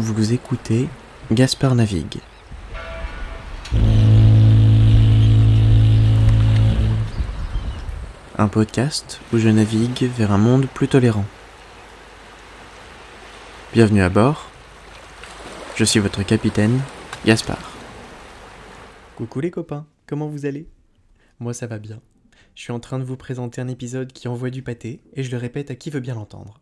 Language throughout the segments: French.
Vous écoutez Gaspard Navigue. Un podcast où je navigue vers un monde plus tolérant. Bienvenue à bord. Je suis votre capitaine, Gaspard. Coucou les copains, comment vous allez? Moi ça va bien. Je suis en train de vous présenter un épisode qui envoie du pâté, et je le répète à qui veut bien l'entendre.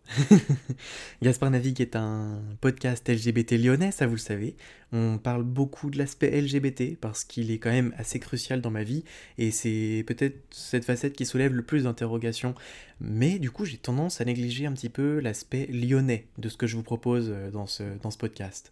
Gaspard Navigue est un podcast LGBT lyonnais, ça vous le savez. On parle beaucoup de l'aspect LGBT parce qu'il est quand même assez crucial dans ma vie, et c'est peut-être cette facette qui soulève le plus d'interrogations. Mais du coup, j'ai tendance à négliger un petit peu l'aspect lyonnais de ce que je vous propose euh, dans ce, dans ce podcast.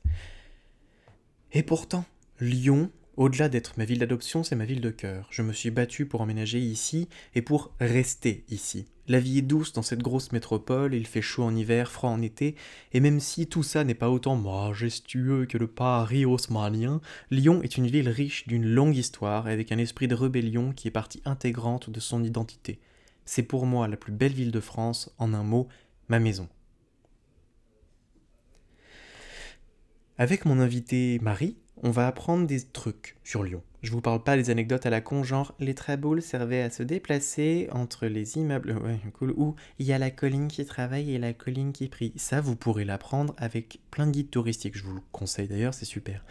Et pourtant, Lyon au-delà d'être ma ville d'adoption, c'est ma ville de cœur. Je me suis battu pour emménager ici et pour rester ici. La vie est douce dans cette grosse métropole, il fait chaud en hiver, froid en été, et même si tout ça n'est pas autant majestueux que le Paris haussmannien, Lyon est une ville riche d'une longue histoire et avec un esprit de rébellion qui est partie intégrante de son identité. C'est pour moi la plus belle ville de France, en un mot, ma maison. Avec mon invité Marie, on va apprendre des trucs sur Lyon. Je vous parle pas des anecdotes à la con, genre les traboules servaient à se déplacer entre les immeubles, ouais, cool, où il y a la colline qui travaille et la colline qui prie. Ça, vous pourrez l'apprendre avec plein de guides touristiques, je vous le conseille d'ailleurs, c'est super.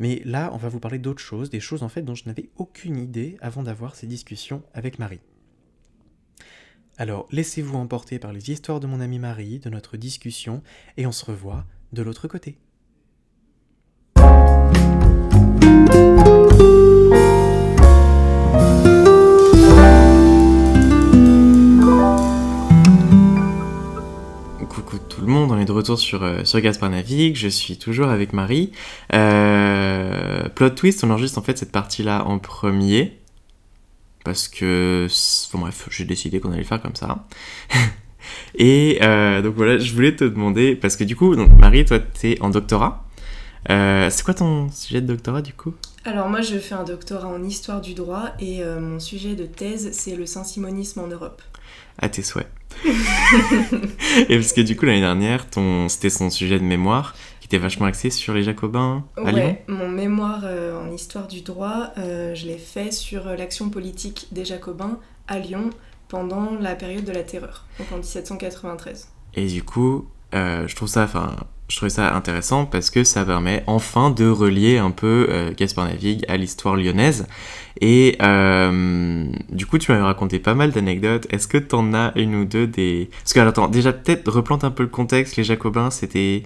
Mais là, on va vous parler d'autres choses, des choses en fait dont je n'avais aucune idée avant d'avoir ces discussions avec Marie. Alors, laissez-vous emporter par les histoires de mon amie Marie, de notre discussion, et on se revoit de l'autre côté. Tout le monde, on est de retour sur, euh, sur Navigue, je suis toujours avec Marie. Euh, plot twist, on enregistre en fait cette partie-là en premier, parce que, bon bref, j'ai décidé qu'on allait le faire comme ça. Et euh, donc voilà, je voulais te demander, parce que du coup, Marie, toi, t'es en doctorat. Euh, c'est quoi ton sujet de doctorat du coup? Alors moi je fais un doctorat en histoire du droit et mon sujet de thèse c'est le saint-simonisme en Europe. À tes souhaits. et parce que du coup l'année dernière, ton... c'était son sujet de mémoire qui était vachement axé sur les Jacobins à Lyon. Mon mémoire euh, en histoire du droit, euh, je l'ai fait sur euh, l'action politique des Jacobins à Lyon pendant la période de la Terreur, donc en 1793. Et du coup, euh, je trouve ça, enfin, je trouvais ça intéressant parce que ça permet enfin de relier un peu euh, Gaspard Navigue à l'histoire lyonnaise. Et euh, du coup, tu m'avais raconté pas mal d'anecdotes. Est-ce que t'en as une ou deux des... Parce que, alors, attends, déjà, peut-être replante un peu le contexte. Les Jacobins, c'était...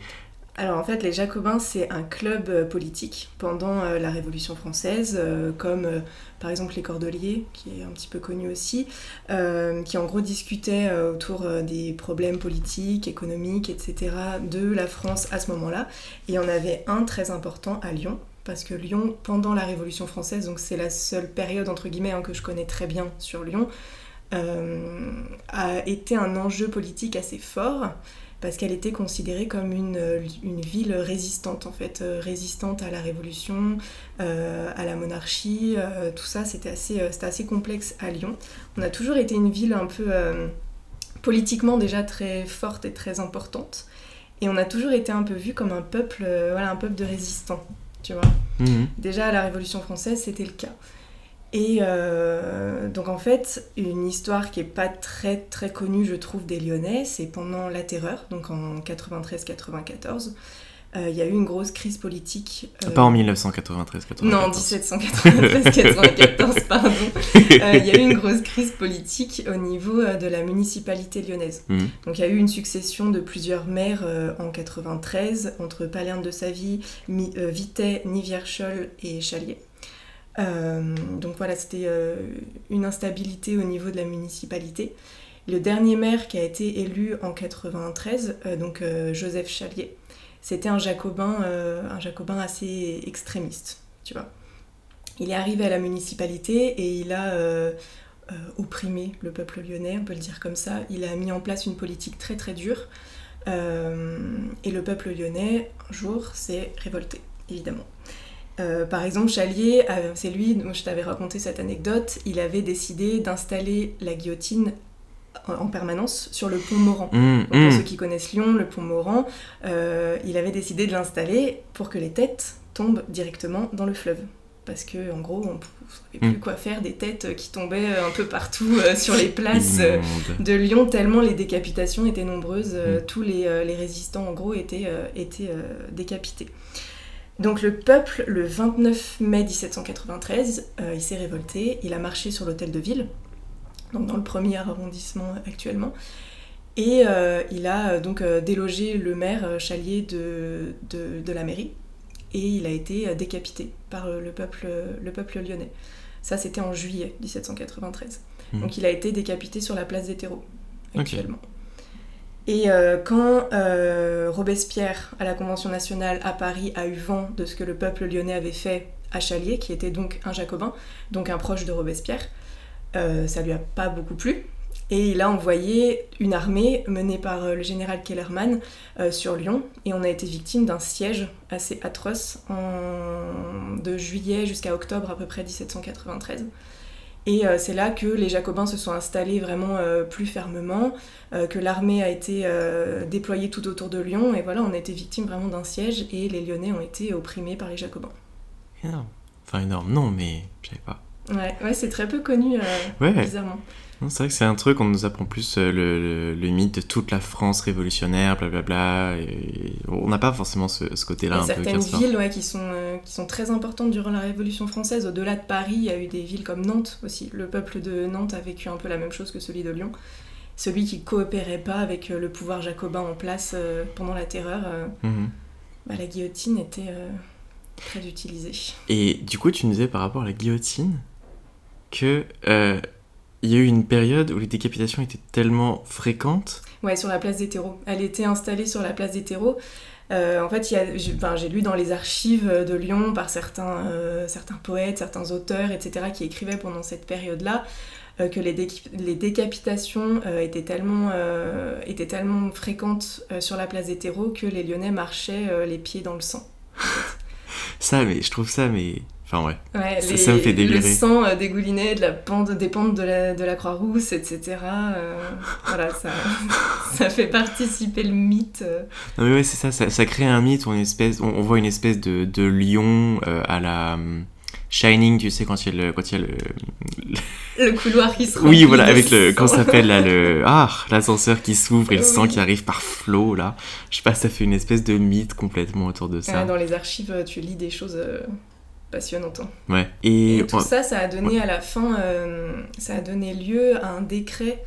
Alors en fait, les Jacobins, c'est un club euh, politique pendant euh, la Révolution française, euh, comme par exemple les Cordeliers, qui est un petit peu connu aussi, qui en gros discutaient autour des problèmes politiques, économiques, etc. de la France à ce moment-là. Et il y en avait un très important à Lyon, parce que Lyon, pendant la Révolution française, donc c'est la seule période entre guillemets hein, que je connais très bien sur Lyon, a été un enjeu politique assez fort parce qu'elle était considérée comme une, une ville résistante en fait, euh, résistante à la révolution, euh, à la monarchie, euh, tout ça c'était assez, euh, assez complexe à Lyon. On a toujours été une ville un peu euh, politiquement déjà très forte et très importante, et on a toujours été un peu vu comme un peuple, euh, voilà, un peuple de résistants, tu vois. Mhm. Déjà à la Révolution française, c'était le cas. Et euh, donc en fait, une histoire qui est pas très très connue, je trouve, des Lyonnais, c'est pendant la Terreur, donc en 93-94, euh, il y a eu une grosse crise politique. euh, Pas en 1993, 94. non, 1793-94, pardon. Euh, Il y a eu une grosse crise politique au niveau de la municipalité lyonnaise. Mhm. Donc il y a eu une succession de plusieurs maires en 93 entre Palerme de Savy, Mi- Vitet, Nivierchol et Chalier. Euh, donc voilà, c'était euh, une instabilité au niveau de la municipalité. Le dernier maire qui a été élu en 93, euh, donc Joseph Chalier, c'était un jacobin, un jacobin assez extrémiste, tu vois. Il est arrivé à la municipalité et il a opprimé le peuple lyonnais, on peut le dire comme ça. Il a mis en place une politique très très dure. Et le peuple lyonnais, un jour, s'est révolté, évidemment. Euh, par exemple, Chalier, euh, c'est lui dont je t'avais raconté cette anecdote, il avait décidé d'installer la guillotine en permanence sur le pont Morand. Mmh, Donc, pour mmh. ceux qui connaissent Lyon, le pont Morand, euh, il avait décidé de l'installer pour que les têtes tombent directement dans le fleuve. Parce que en gros, on ne savait plus Mm. quoi faire des têtes qui tombaient un peu partout sur les places de Lyon, tellement les décapitations étaient nombreuses. Tous les, les résistants, en gros, étaient, étaient décapités. Donc le peuple, le 29 mai 1793, euh, il s'est révolté, il a marché sur l'hôtel de ville, donc dans le premier arrondissement actuellement, et euh, il a euh, donc délogé le maire Chalier de, de, de la mairie, et il a été décapité par le peuple, le peuple lyonnais. Ça, c'était en juillet 1793. Mhm. Donc il a été décapité sur la place des terreaux, actuellement. Et euh, quand euh, Robespierre, à la Convention nationale à Paris, a eu vent de ce que le peuple lyonnais avait fait à Chalier, qui était donc un jacobin, donc un proche de Robespierre, euh, ça lui a pas beaucoup plu. Et il a envoyé une armée menée par le général Kellerman sur Lyon, et on a été victime d'un siège assez atroce en... de juillet jusqu'à octobre à peu près 1793. Et euh, c'est là que les Jacobins se sont installés vraiment euh, plus fermement, euh, que l'armée a été déployée tout autour de Lyon, et voilà, on a été victime vraiment d'un siège, et les Lyonnais ont été opprimés par les Jacobins. Énorme. Enfin, énorme, non, mais je savais pas. Ouais, ouais c'est très peu connu, Ouais, bizarrement. C'est vrai que c'est un truc, on nous apprend plus euh, le, le- le mythe de toute la France révolutionnaire, blablabla. Et on n'a pas forcément ce, ce Il y côté-là peu certaines Casper. villes ouais, qui, sont, euh, qui sont très importantes durant la Révolution française. Au-delà de Paris, il y a eu des villes comme Nantes aussi. Le peuple de Nantes a vécu un peu la même chose que celui de Lyon. Celui qui coopérait pas avec euh, le pouvoir jacobin en place euh, pendant la Terreur, euh, Mhm. bah, la guillotine était très utilisée. Et du coup, tu nous disais par rapport à la guillotine que il y a eu une période où les décapitations étaient tellement fréquentes. Ouais, sur la place des terreaux. Elle était installée sur la place des terreaux. Euh, en fait, j'ai lu dans les archives de Lyon par certains, euh, certains poètes, certains auteurs, etc., qui écrivaient pendant cette période-là, euh, que les, décapitations étaient, tellement, étaient tellement fréquentes sur la place des terreaux que les Lyonnais marchaient les pieds dans le sang. Ça, mais je trouve ça, mais. Enfin, ouais. Ouais, Ça- les- ça me fait délirer. Le sang euh, dégoulinait de la pente, des pentes de la, de la Croix-Rousse, etc. euh, voilà, ça, ça fait participer le mythe. euh, Non, mais ouais, c'est ça, ça, ça crée un mythe une espèce, on, on voit une espèce de, de lion euh, à la. hum, Shining, tu sais, quand il y a le. Quand il y a le... Le couloir qui se Oui, voilà, avec le. Sang. ça s'appelle là le. Ah, l'ascenseur qui s'ouvre et le Oui. sang qui arrive par flot là. Je sais pas, ça fait une espèce de mythe complètement autour de ça. Dans les archives, tu lis des choses passionnantes. hein. Ouais. Et. Et tout ouais. ça, ça a donné à la fin, euh, ça a donné lieu à un décret,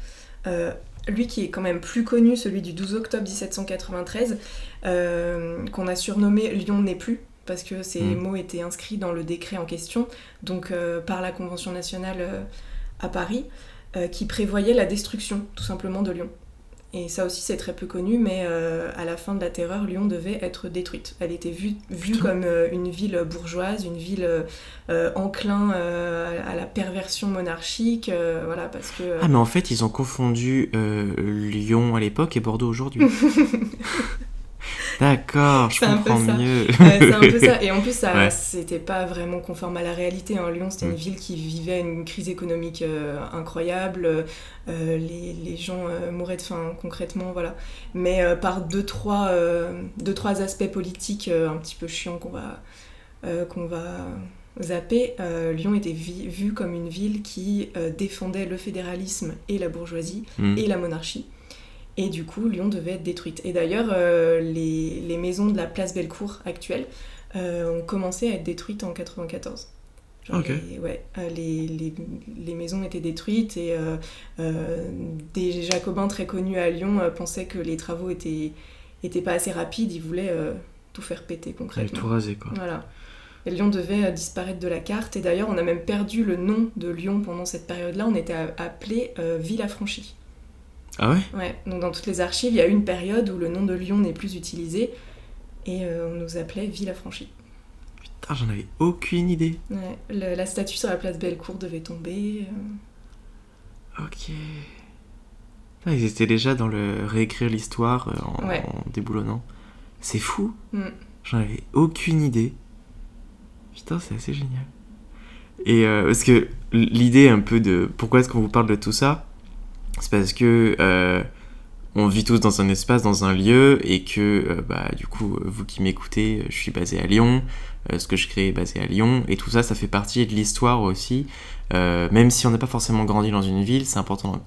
euh, lui qui est quand même plus connu, celui du 12 octobre 1793, euh, qu'on a surnommé Lyon n'est plus, parce que ces Mm. mots étaient inscrits dans le décret en question, donc par la Convention nationale à Paris, qui prévoyait la destruction tout simplement de Lyon. Et ça aussi c'est très peu connu, mais euh, à la fin de la terreur, Lyon devait être détruite. Elle était vue, vue comme euh, une ville bourgeoise, une ville euh, enclin à la perversion monarchique, voilà, parce que... Ah, mais en fait, ils ont confondu Lyon à l'époque et Bordeaux aujourd'hui. D'accord, je C'est un peu comprends ça. mieux. Ouais, c'est un peu ça. Et en plus, ça, Ouais. c'était pas vraiment conforme à la réalité. hein. Lyon, c'était Mm. une ville qui vivait une crise économique euh, incroyable. Euh, les, les gens euh, mouraient de faim, concrètement, voilà. Mais par deux trois, deux, trois aspects politiques un petit peu chiants qu'on va, qu'on va zapper, Lyon était vue comme une ville qui défendait le fédéralisme et la bourgeoisie Hmm. et la monarchie. Et du coup, Lyon devait être détruite. Et d'ailleurs, euh, les, les maisons de la place Bellecour actuelle euh, ont commencé à être détruites en 94. Genre Ok. les, ouais, euh, les, les- les maisons étaient détruites et euh, euh, des jacobins très connus à Lyon euh, pensaient que les travaux étaient, étaient pas assez rapides, ils voulaient tout faire péter concrètement. tout rasé, quoi. Voilà. Et Lyon devait disparaître de la carte. Et d'ailleurs, on a même perdu le nom de Lyon pendant cette période-là. On était appelé Ville affranchie. Ah ouais? Ouais, donc dans toutes les archives, il y a eu une période où le nom de Lyon n'est plus utilisé et euh, on nous appelait Ville affranchie. Putain, j'en avais aucune idée. Ouais, le- la statue sur la place Bellecour devait tomber. euh. Ok. Ah, ils étaient déjà dans le réécrire l'histoire euh, en, Ouais. en déboulonnant. C'est fou. Mm. J'en avais aucune idée. Putain, c'est assez génial. Et euh, parce que l'idée un peu de pourquoi est-ce qu'on vous parle de tout ça, c'est parce que on vit tous dans un espace, dans un lieu, et que bah, du coup, vous qui m'écoutez, je suis basé à Lyon, ce que je crée est basé à Lyon, et tout ça, ça fait partie de l'histoire aussi. même si on n'a pas forcément grandi dans une ville, c'est important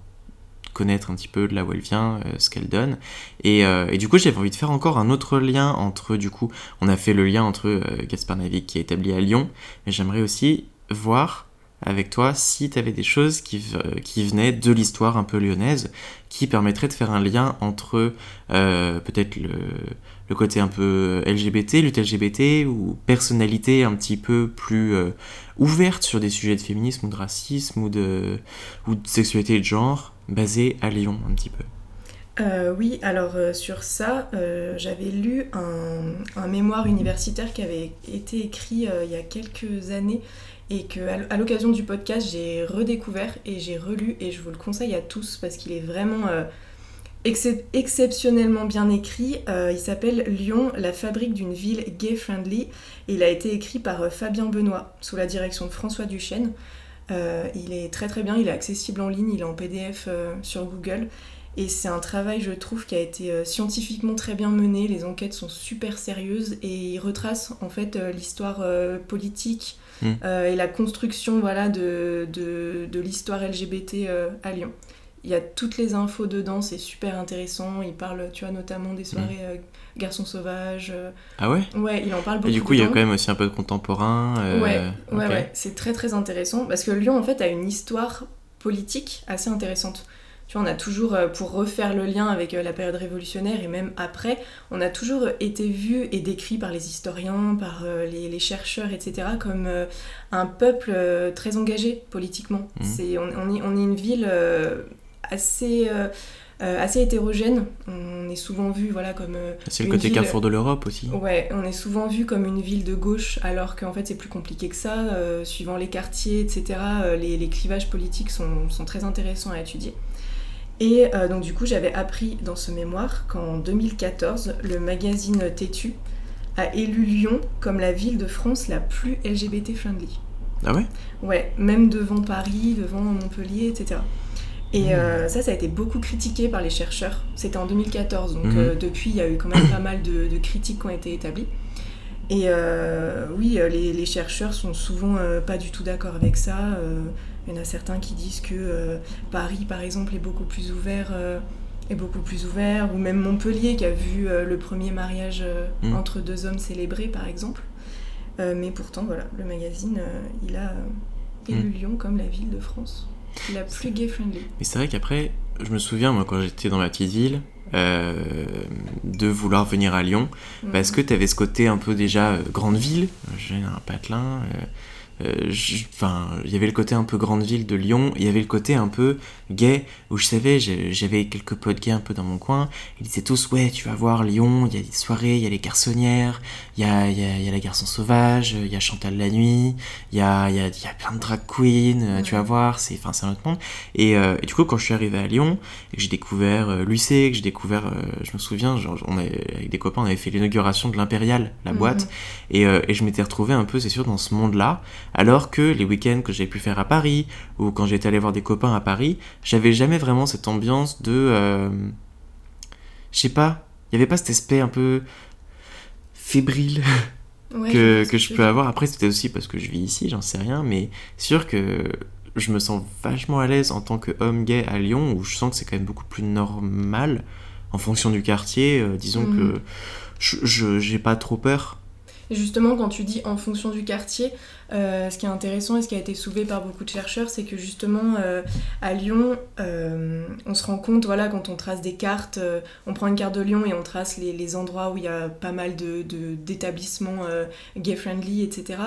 connaître un petit peu de là où elle vient, euh, ce qu'elle donne. Euh, et, du coup, j'avais envie de faire encore un autre lien entre, du coup, on a fait le lien entre euh, Gaspard Navik qui est établi à Lyon, mais j'aimerais aussi voir avec toi si tu avais des choses qui, qui venaient de l'histoire un peu lyonnaise, qui permettraient de faire un lien entre peut-être le, le, côté un peu LGBT, lutte LGBT, ou personnalité un petit peu plus ouverte sur des sujets de féminisme ou de racisme ou de, ou de sexualité et de genre, basé à Lyon un petit peu. Euh, oui, alors euh, sur ça, euh, j'avais lu un, mémoire universitaire qui avait été écrit il y a quelques années et que à l'occasion du podcast j'ai redécouvert et j'ai relu et je vous le conseille à tous parce qu'il est vraiment exceptionnellement bien écrit. il s'appelle Lyon, la fabrique d'une ville gay-friendly et il a été écrit par Fabien Benoît sous la direction de François Duchesne. Euh, il est très très bien, il est accessible en ligne, il est en PDF euh, sur Google. Et c'est un travail, je trouve, qui a été euh, scientifiquement très bien mené. Les enquêtes sont super sérieuses et il retrace en fait l'histoire politique hmm. et la construction voilà, de, de, de l'histoire LGBT à Lyon. Il y a toutes les infos dedans, c'est super intéressant. Il parle, tu vois, notamment des soirées Garçon sauvage. Euh, ah ouais? Ouais, il en parle beaucoup. Et du coup, il y a quand même aussi un peu de contemporain. Euh, ouais, ouais, ouais. c'est très très intéressant parce que Lyon en fait a une histoire politique assez intéressante. Tu vois, on a toujours, euh, pour refaire le lien avec la période révolutionnaire et même après, on a toujours été vu et décrit par les historiens, par les, chercheurs, etc., comme un peuple très engagé politiquement. Mmh. C'est, on, on, est, on, est, une ville assez euh, assez hétérogène. On est souvent vu voilà, comme. Euh, c'est le côté carrefour de l'Europe aussi. Ouais, on est souvent vu comme une ville de gauche, alors qu'en fait c'est plus compliqué que ça. Euh, suivant les quartiers, etc., les, les, clivages politiques sont, sont, très intéressants à étudier. Et donc du coup, j'avais appris dans ce mémoire qu'en 2014, le magazine Tétu a élu Lyon comme la ville de France la plus LGBT friendly. Ah ouais? Ouais, même devant Paris, devant Montpellier, etc. Et euh, ça, ça a été beaucoup critiqué par les chercheurs. C'était en 2014, donc mhm. euh, depuis, il y a eu quand même pas mal de, critiques qui ont été établies. Et euh, oui, les, chercheurs sont souvent pas du tout d'accord avec ça. Il y en a certains qui disent que Paris, par exemple, est beaucoup plus ouvert. est beaucoup plus ouvert, ou même Montpellier qui a vu le premier mariage mhm. entre deux hommes célébrés par exemple. mais pourtant, voilà, le magazine, il a élu mhm. Lyon comme la ville de France. La plus gay-friendly. Mais c'est vrai qu'après, je me souviens, moi, quand j'étais dans ma petite ville, euh, de vouloir venir à Lyon, parce mhm. que tu avais ce côté un peu déjà euh, grande ville, j'ai un patelin, euh, enfin, il y avait le côté un peu grande ville de Lyon, il y avait le côté un peu gay, où je savais, j'avais quelques potes gays un peu dans mon coin, ils disaient tous, ouais, tu vas voir Lyon, il y a des soirées, il y a les garçonnières, il y a, y, a, y a, la garçon sauvage, il y a Chantal la nuit, il y a, y, a, y a plein de drag queens, euh, tu vas voir, c'est un autre monde. Et, euh, et, du coup, quand je suis arrivé à Lyon, et que j'ai découvert euh, l'UC, que j'ai découvert, je me souviens, genre, on avait, avec des copains, on avait fait l'inauguration de l'Impérial, la mhm. boîte, et, et je m'étais retrouvé un peu, c'est sûr, dans ce monde-là, alors que les week-ends que j'ai pu faire à Paris, ou quand j'étais allé voir des copains à Paris, j'avais jamais vraiment cette ambiance de... Euh, je sais pas, il n'y avait pas cet aspect un peu fébrile que, je, que je peux avoir. Après, c'était aussi parce que je vis ici, j'en sais rien, mais sûr que je me sens vachement à l'aise en tant qu'homme gay à Lyon, où je sens que c'est quand même beaucoup plus normal en fonction du quartier. Euh, disons mhm. que je j'ai pas trop peur justement, quand tu dis en fonction du quartier, euh, ce qui est intéressant et ce qui a été soulevé par beaucoup de chercheurs, c'est que justement euh, à Lyon, euh, on se rend compte, voilà, quand on trace des cartes, on prend une carte de Lyon et on trace les, endroits où il y a pas mal d'établissements de, gay-friendly, etc.,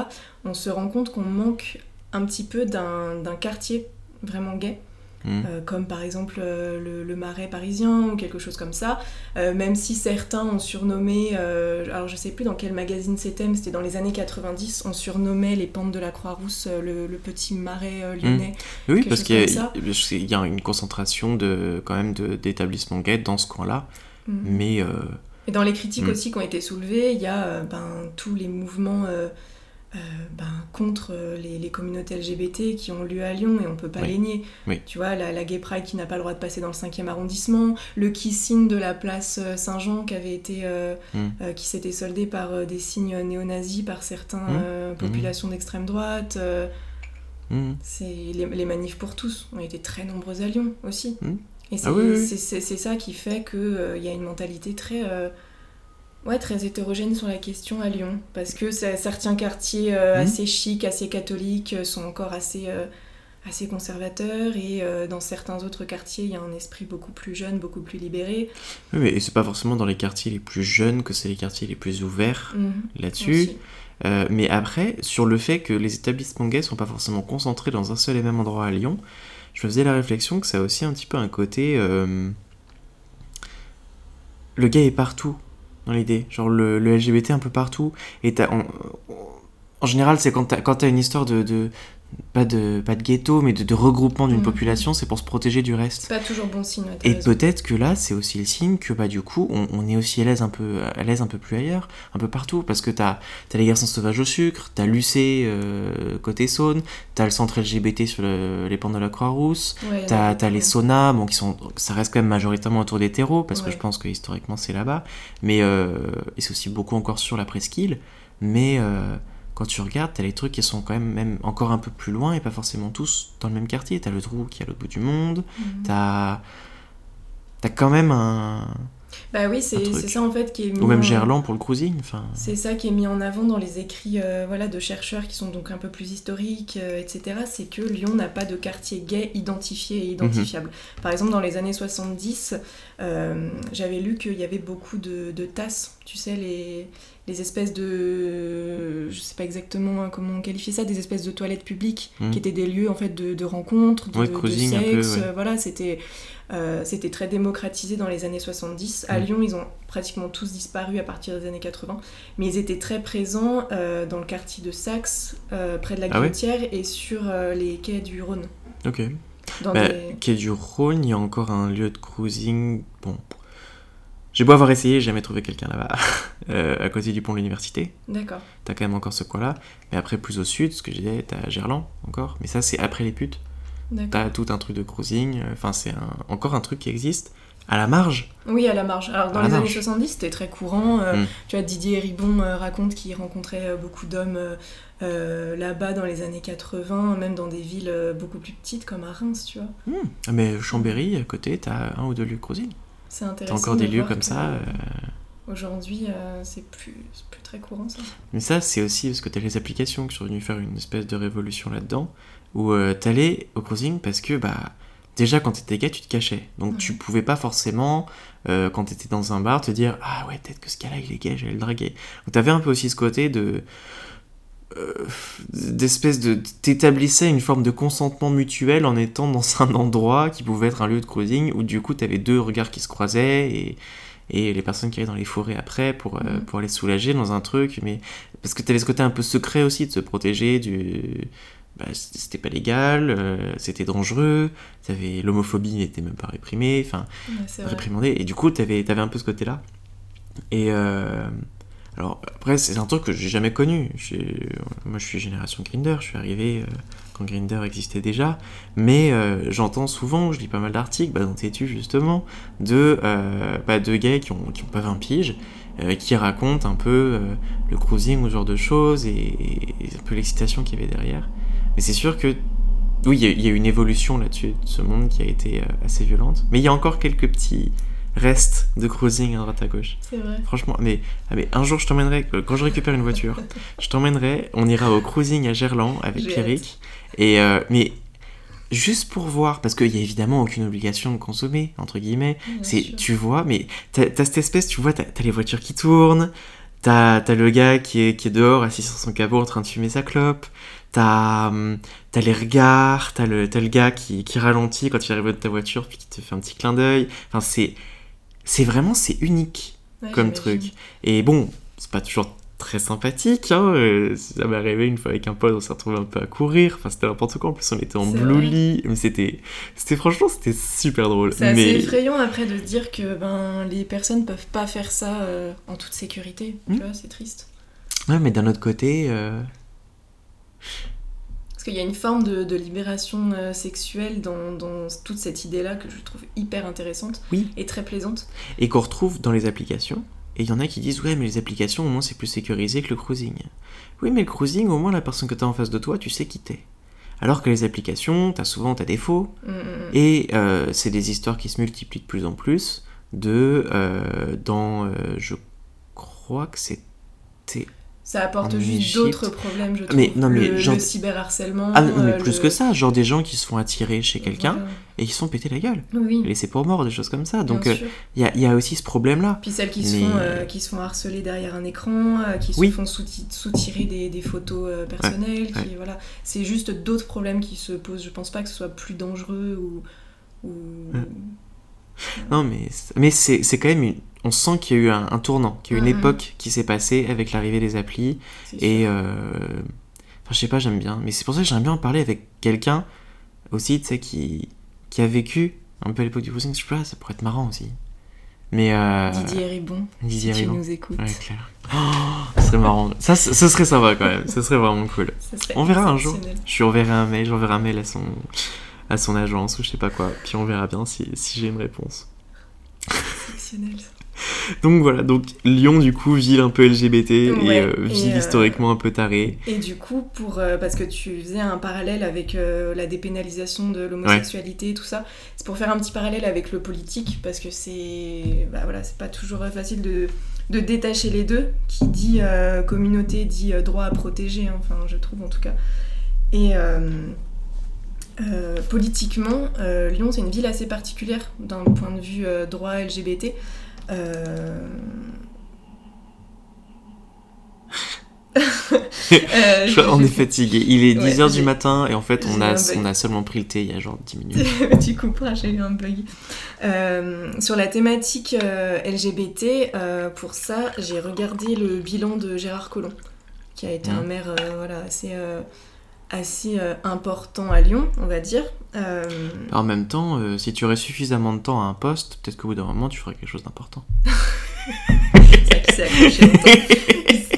on se rend compte qu'on manque un petit peu d'un quartier vraiment gay. Mm. Euh, comme par exemple euh, le, marais parisien ou quelque chose comme ça, euh, même si certains ont surnommé, alors je sais plus dans quel magazine c'était, mais c'était dans les années 90, on surnommait les pentes de la Croix-Rousse le, petit marais lyonnais. Mm. Oui, parce qu'il y, a une concentration de, quand même d'établissements gays dans ce coin-là, mm. mais... Et dans les critiques aussi qui ont été soulevées, il y a ben, tous les mouvements ben, contre les, communautés LGBT qui ont lieu à Lyon et on peut pas les nier. Tu vois, la, Gay Pride qui n'a pas le droit de passer dans le 5e arrondissement, le kissing de la place Saint-Jean qui avait été mm. qui s'était soldé par des signes néo-nazis par certaines mm. populations d'extrême droite. C'est les, manifs pour tous ont été très nombreuses à Lyon aussi. Et ah c'est ça qui fait qu'il y a une mentalité très Ouais, très hétérogène sur la question à Lyon, parce que certains quartiers euh, mhm. assez chics, assez catholiques euh, sont encore assez, euh, assez conservateurs, et dans certains autres quartiers, il y a un esprit beaucoup plus jeune, beaucoup plus libéré. Oui, mais c'est pas forcément dans les quartiers les plus jeunes que c'est les quartiers les plus ouverts mhm. là-dessus. mais après, sur le fait que les établissements gays sont pas forcément concentrés dans un seul et même endroit à Lyon, je me faisais la réflexion que ça a aussi un petit peu un côté... Le gay est partout dans l'idée. Genre le, LGBT un peu partout. Et en général, c'est quand t'as as une histoire de, de, pas de pas de ghetto mais de, regroupement d'une mm. population c'est pour se protéger du reste. C'est pas toujours bon signe et peut-être que là c'est aussi le signe que bah du coup on, est aussi à l'aise un peu à l'aise un peu plus ailleurs un peu partout parce que t'as as les garçons sauvages au sucre t'as l'UC euh, côté Saône t'as le centre LGBT sur les pentes de la Croix-Rousse t'as as les saunas bon qui sont ça reste quand même majoritairement autour des terreaux parce que je pense que historiquement c'est là-bas. Mais euh, et c'est aussi beaucoup encore sur la presqu'île. Mais euh, quand tu regardes, t'as les trucs qui sont quand même, même encore un peu plus loin et pas forcément tous dans le même quartier. T'as le Trou qui est à l'autre bout du monde, mhm. t'as as quand même un, bah oui, c'est ça en fait qui est mis. Ou même Gerland pour le cruising. Enfin... C'est ça qui est mis en avant dans les écrits euh, voilà, de chercheurs qui sont donc un peu plus historiques, euh, etc. C'est que Lyon n'a pas de quartier gay identifié et identifiable. Mhm. Par exemple, dans les années 70, euh, j'avais lu qu'il y avait beaucoup de, de, tasses, tu sais, les, les espèces de. Je sais pas exactement comment qualifier ça, des espèces de toilettes publiques mhm. qui étaient des lieux en fait de, de rencontres, de, de sexe. Voilà, c'était. Euh, c'était très démocratisé dans les années 70. À mm. Lyon, ils ont pratiquement tous disparu à partir des années 80, mais ils étaient très présents euh, dans le quartier de Saxe, euh, près de la ah et sur les quais du Rhône. Ok. Dans bah, Quai du Rhône, il y a encore un lieu de cruising. Bon, j'ai beau avoir essayé, j'ai jamais trouvé quelqu'un là-bas, à côté du pont de l'université. D'accord. T'as quand même encore ce coin-là. Mais après, plus au sud, ce que j'ai dit, t'as Gerland encore. Mais ça, c'est après les putes. T'as tout un truc de cruising, euh, enfin c'est encore un truc qui existe à la marge. Oui, à la marge. Alors dans les années 70, c'était très courant. Euh, hmm. Tu vois, Didier Ribon euh, raconte qu'il rencontrait beaucoup d'hommes là-bas dans les années 80, même dans des villes beaucoup plus petites comme à Reims, tu vois. Hmm. Ah, mais Chambéry, à côté, t'as un ou deux lieux de cruising. C'est intéressant. T'as encore des lieux comme ça. Aujourd'hui, c'est plus, plus très courant ça. Mais ça, c'est aussi parce que t'as les applications qui sont venues faire une espèce de révolution là-dedans où euh, t'allais au cruising parce que bah déjà quand t'étais gay tu te cachais donc tu pouvais pas forcément euh, quand t'étais dans un bar te dire ah ouais peut-être que ce gars-là il est gay j'allais le draguer donc t'avais un peu aussi ce côté de euh, d'espèce de t'établissais une forme de consentement mutuel en étant dans un endroit qui pouvait être un lieu de cruising où du coup t'avais deux regards qui se croisaient et et les personnes qui allaient dans les forêts après pour, euh, mm. pour aller soulager dans un truc mais parce que t'avais ce côté un peu secret aussi de se protéger du bah, c'était pas légal, euh, c'était dangereux, l'homophobie n'était même pas réprimée, enfin réprimandée, et du coup t'avais avais un peu ce côté-là. Et euh, alors après c'est un truc que j'ai jamais connu. Moi je suis génération Grinder, je suis arrivé euh, quand Grinder existait déjà, mais j'entends souvent, je lis pas mal d'articles bah, dans Tétu justement, de, bah, de gays qui ont, pas 20 piges, qui racontent un peu le cruising ou ce genre de choses et, et un peu l'excitation qu'il y avait derrière. Mais c'est sûr que oui, il y, a une évolution là-dessus de ce monde qui a été euh, assez violente. Mais il y a encore quelques petits restes de cruising à droite à gauche. C'est vrai. Franchement, mais, ah, mais un jour je t'emmènerai, quand je récupère une voiture, je t'emmènerai, on ira au cruising à Gerland avec Pierrick. Et euh, mais juste pour voir, parce qu'il y a évidemment aucune obligation de consommer, entre guillemets. c'est, tu vois, mais t'as as cette espèce, tu vois, t'as as les voitures qui tournent, t'as as le gars qui est, qui est dehors assis sur son capot en train de fumer sa clope t'as hum, as les regards, t'as le, le gars qui, qui, ralentit quand tu arrives de ta voiture puis qui te fait un petit clin d'œil. Enfin, c'est, c'est vraiment, c'est unique comme truc. Et bon, c'est pas toujours très sympathique, hein, euh, ça m'est arrivé une fois avec un pote, on s'est retrouvé un peu à courir, enfin c'était n'importe quoi, en plus on était en blue lit, mais c'était, c'était franchement, c'était super drôle. C'est assez effrayant après de dire que ben, les personnes peuvent pas faire ça euh, en toute sécurité, tu hmm. vois, c'est triste. Ouais, mais d'un autre côté... Euh, Parce qu'il y a une forme de, libération euh, sexuelle dans, dans, toute cette idée-là que je trouve hyper intéressante oui. et très plaisante. Et qu'on retrouve dans les applications. Et il y en a qui disent Ouais, mais les applications, au moins, c'est plus sécurisé que le cruising. Oui, mais le cruising, au moins, la personne que tu as en face de toi, tu sais qui t'es. Alors que les applications, tu as souvent tes défauts. Mm, mm, mm. Et euh, c'est des histoires qui se multiplient de plus en plus. De. euh, dans. euh, je crois que c'était. Ça apporte juste d'autres problèmes, je trouve. Mais non, mais le, genre- le cyberharcèlement. Ah, mais euh, plus le- que ça, genre des gens qui se font attirer chez quelqu'un Voilà. et qui se font péter la gueule. Oui, Laisser pour mort, des choses comme ça. Donc il sûr. y, a, y a aussi ce problème-là. Puis celles qui, se Mais- font, euh, qui se font harceler derrière un écran, euh, qui Oui. se font soutirer des, des photos euh, personnelles, ouais. qui, voilà. C'est juste d'autres problèmes qui se posent. Je pense pas que ce soit plus dangereux ou... ou... Ouais. Non, mais, mais c'est quand même une... On sent qu'il y a eu un, un tournant, qu'il y a eu une époque qui s'est passée avec l'arrivée des applis. Et. euh, Enfin, je sais pas, j'aime bien. Mais c'est pour ça que j'aimerais bien en parler avec quelqu'un aussi, tu sais, qui... qui a vécu un peu l'époque du cruising. Je sais pas, ça pourrait être marrant aussi. Mais. Euh... Didier Ribon, Didier si tu Ribon. nous écoutes. Ouais, clair. Oh, ce serait marrant. Ça, ce serait sympa quand même. Ce serait vraiment cool. Serait On verra un jour. Je lui enverrai un mail, j'enverrai un mail à son, à son agence ou je sais pas quoi. Puis on verra bien si, si j'ai une réponse. Exceptionnel. Donc voilà, donc Lyon du coup, ville un peu LGBT et euh, et, ville euh, historiquement un peu tarée. Et du coup, pour, euh, parce que tu faisais un parallèle avec euh, la dépénalisation de l'homosexualité et tout ça, c'est pour faire un petit parallèle avec le politique, parce que c'est bah voilà, c'est pas toujours facile de, de détacher les deux. Qui dit communauté dit droit à protéger, hein, enfin je trouve en tout cas. Et politiquement, Lyon c'est une ville assez particulière d'un point de vue droit LGBT. Euh, euh, Je- on est fatigué. Il est Ouais, 10h du matin et en fait on a, bug. on a seulement pris le thé il y a genre 10 minutes. tu couperas, j'ai eu un bug. Euh, sur la thématique euh, LGBT, pour ça, j'ai regardé le bilan de Gérard Collomb, qui a été Mhm. un maire voilà, assez, assez euh, important à Lyon, on va dire. Euh, En même temps, euh, si tu aurais suffisamment de temps à un poste, peut-être qu'au bout d'un moment tu ferais quelque chose d'important.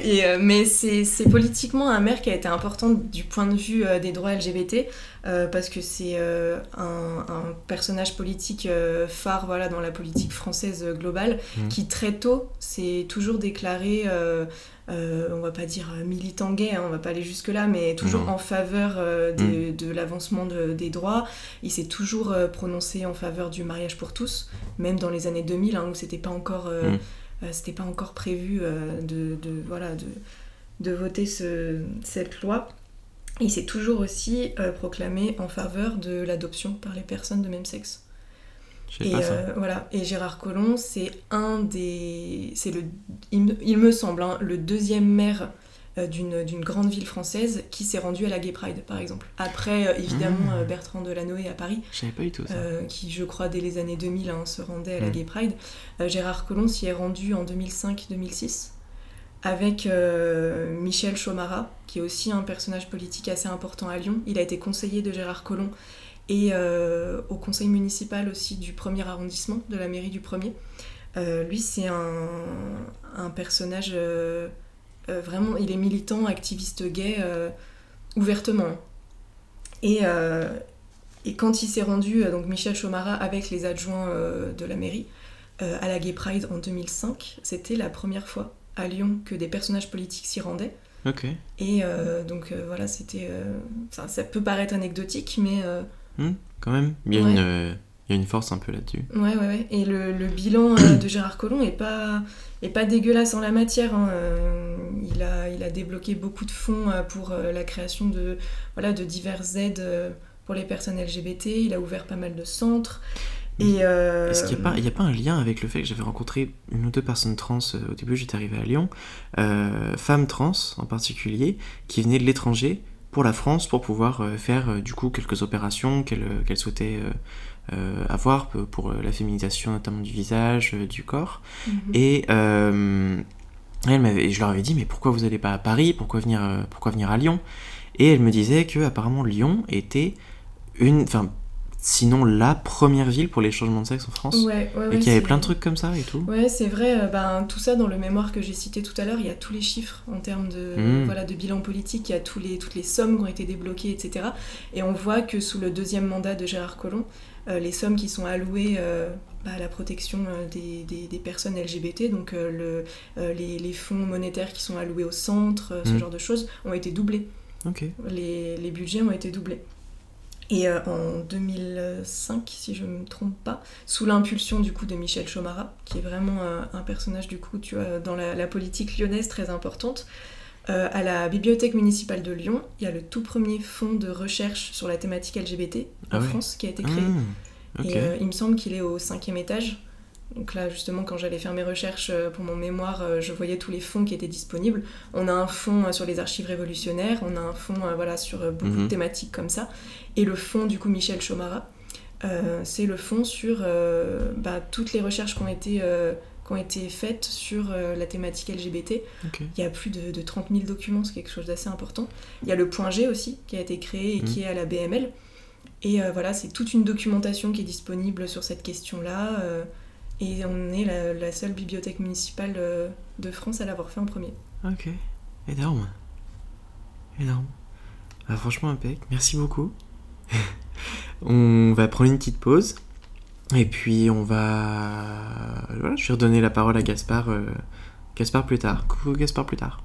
Et, euh, mais c'est politiquement un maire qui a été important du point de vue euh, des droits LGBT euh, parce que c'est un, un personnage politique phare voilà, dans la politique française globale Mhm. qui très tôt s'est toujours déclaré, euh, on va pas dire euh, militant gay, hein, on va pas aller jusque là, mais toujours Non. en faveur euh, des- de l'avancement de- des droits. Il s'est toujours euh, prononcé en faveur du mariage pour tous, même dans les années 2000 hein, où c'était pas encore euh, c'était pas encore prévu de, de- voilà, de, de voter ce- cette loi. Il s'est toujours aussi proclamé en faveur de l'adoption par les personnes de même sexe. Et, pas ça. euh, voilà. et Gérard Collomb, c'est un des. C'est le, il, me- semble, hein, le deuxième maire euh, d'une grande ville française qui s'est rendu à la Gay Pride, par exemple. Après, euh, évidemment, Mmh. Bertrand Delanoë à Paris, Je pas du tout ça. euh, qui, je crois, dès les années 2000, hein, se rendait à la Mm. Gay Pride. Euh, Gérard Collomb s'y est rendu en 2005-2006 avec euh, Michel Chomara, qui est aussi un personnage politique assez important à Lyon. Il a été conseiller de Gérard Collomb et euh, au conseil municipal aussi du premier arrondissement, de la mairie du premier. Euh, lui, c'est un, un personnage euh, vraiment, il est militant, activiste gay, ouvertement. Et, et quand il s'est rendu, donc Michel Chomara, avec les adjoints de la mairie, à la Gay Pride en 2005, c'était la première fois à Lyon que des personnages politiques s'y rendaient. Ok. Et euh, donc euh, voilà, c'était. euh, ça, ça peut paraître anecdotique, mais euh, Quand même, il y a, Ouais. une, euh, il y a une force un peu là-dessus. Ouais, ouais, ouais. Et le, le bilan euh, de Gérard Collomb est pas, est pas dégueulasse en la matière. hein. Euh, il, a, il a débloqué beaucoup de fonds pour la création de, voilà, de diverses aides pour les personnes LGBT. Il a ouvert pas mal de centres. Euh, Est-ce qu'il n'y a, pas- a un lien avec le fait que j'avais rencontré une ou deux personnes trans euh, au début, j'étais arrivé à Lyon, euh, femmes trans en particulier, qui venaient de l'étranger pour la France pour pouvoir euh, faire euh, du coup quelques opérations qu'elles euh, euh, avoir pour la féminisation notamment du visage, du corps. Mhm. Et elle je leur avais dit mais pourquoi vous n'allez pas à Paris, pourquoi venir, pourquoi venir à Lyon? Et elle me disait que apparemment Lyon était une, enfin sinon la première ville pour les changements de sexe en France. Ouais, ouais, et qu'il y avait plein de trucs comme ça et tout. Ouais, c'est vrai. euh, ben, tout ça dans le mémoire que j'ai cité tout à l'heure, il y a tous les chiffres en termes de, Mm. voilà, de bilan politique, il y a tous les, toutes les sommes qui ont été débloquées, etc. Et on voit que sous le deuxième mandat de Gérard Collomb, euh, les sommes qui sont allouées euh, bah, à la protection euh, des, des- des personnes LGBT, donc le, les, les fonds monétaires qui sont alloués au centre, ce Mm. genre de choses, ont été doublés. Ok. Les, les budgets ont été doublés. Et euh, en 2005, si je ne me trompe pas, sous l'impulsion du coup de Michel Chomara, qui est vraiment euh, un personnage du coup, tu vois, dans la, la politique lyonnaise très importante, euh, à la bibliothèque municipale de Lyon, il y a le tout premier fonds de recherche sur la thématique LGBT en Ah. France qui a été créé. Ok. Et il me semble qu'il est au cinquième étage. Donc là, justement, quand j'allais faire mes recherches euh, pour mon mémoire, euh, je voyais tous les fonds qui étaient disponibles. On a un fonds euh, sur les archives révolutionnaires, on a un fonds voilà, sur beaucoup Mhm. de thématiques comme ça. Et le fonds, du coup, Michel Chomara, euh, c'est le fonds sur euh, bah, toutes les recherches qui ont été, euh, qui ont été faites sur la thématique LGBT. Il y a plus de, de 30 000 documents, c'est quelque chose d'assez important. Il y a le point G aussi, qui a été créé et Mhm. qui est à la BML. Et voilà, c'est toute une documentation qui est disponible sur cette question-là. Et on est la, seule bibliothèque municipale euh, de France à l'avoir fait en premier. Ok. Énorme. Énorme. Ah, franchement, impec. Merci beaucoup. on va prendre une petite pause. Et puis, on va. Voilà, je vais redonner la parole à Gaspard. euh, Gaspard plus tard. Coucou Gaspard plus tard.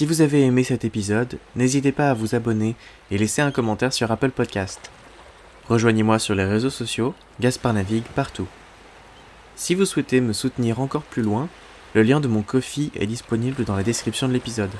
Si vous avez aimé cet épisode, n'hésitez pas à vous abonner et laisser un commentaire sur Apple Podcast. Rejoignez-moi sur les réseaux sociaux, Gaspard navigue partout. Si vous souhaitez me soutenir encore plus loin, le lien de mon Kofi est disponible dans la description de l'épisode.